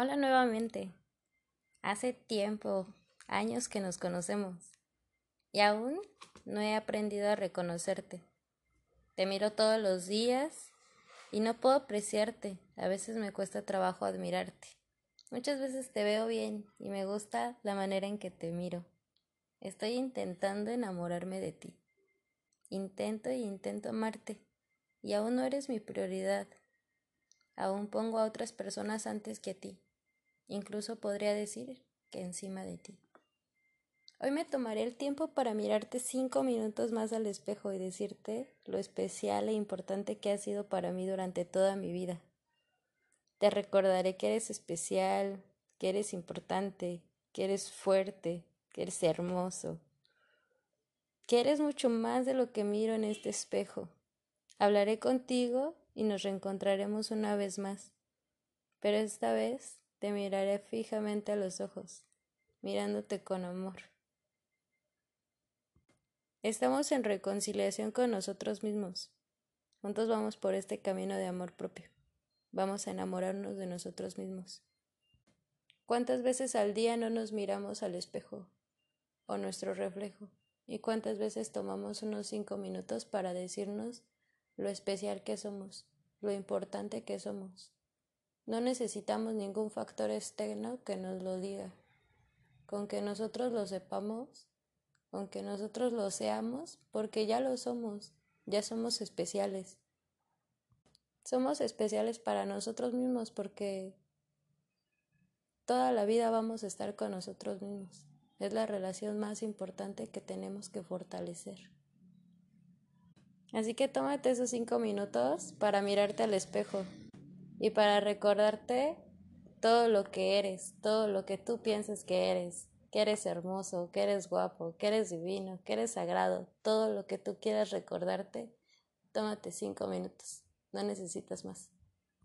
Hola nuevamente. Hace tiempo, años que nos conocemos y aún no he aprendido a reconocerte. Te miro todos los días y no puedo apreciarte. A veces me cuesta trabajo admirarte. Muchas veces te veo bien y me gusta la manera en que te miro. Estoy intentando enamorarme de ti. Intento y intento amarte y aún no eres mi prioridad. Aún pongo a otras personas antes que a ti. Incluso podría decir que encima de ti. Hoy me tomaré el tiempo para mirarte cinco minutos más al espejo y decirte lo especial e importante que has sido para mí durante toda mi vida. Te recordaré que eres especial, que eres importante, que eres fuerte, que eres hermoso, que eres mucho más de lo que miro en este espejo. Hablaré contigo y nos reencontraremos una vez más, pero esta vez te miraré fijamente a los ojos, mirándote con amor. Estamos en reconciliación con nosotros mismos. Juntos vamos por este camino de amor propio. Vamos a enamorarnos de nosotros mismos. ¿Cuántas veces al día no nos miramos al espejo o nuestro reflejo? ¿Y cuántas veces tomamos unos cinco minutos para decirnos lo especial que somos, lo importante que somos? No necesitamos ningún factor externo que nos lo diga. Con que nosotros lo sepamos, con que nosotros lo seamos, porque ya lo somos, ya somos especiales. Somos especiales para nosotros mismos porque toda la vida vamos a estar con nosotros mismos. Es la relación más importante que tenemos que fortalecer. Así que tómate esos cinco minutos para mirarte al espejo y para recordarte todo lo que eres, todo lo que tú piensas que eres, que eres hermoso, que eres guapo, que eres divino, que eres sagrado, todo lo que tú quieras recordarte, tómate cinco minutos, no necesitas más.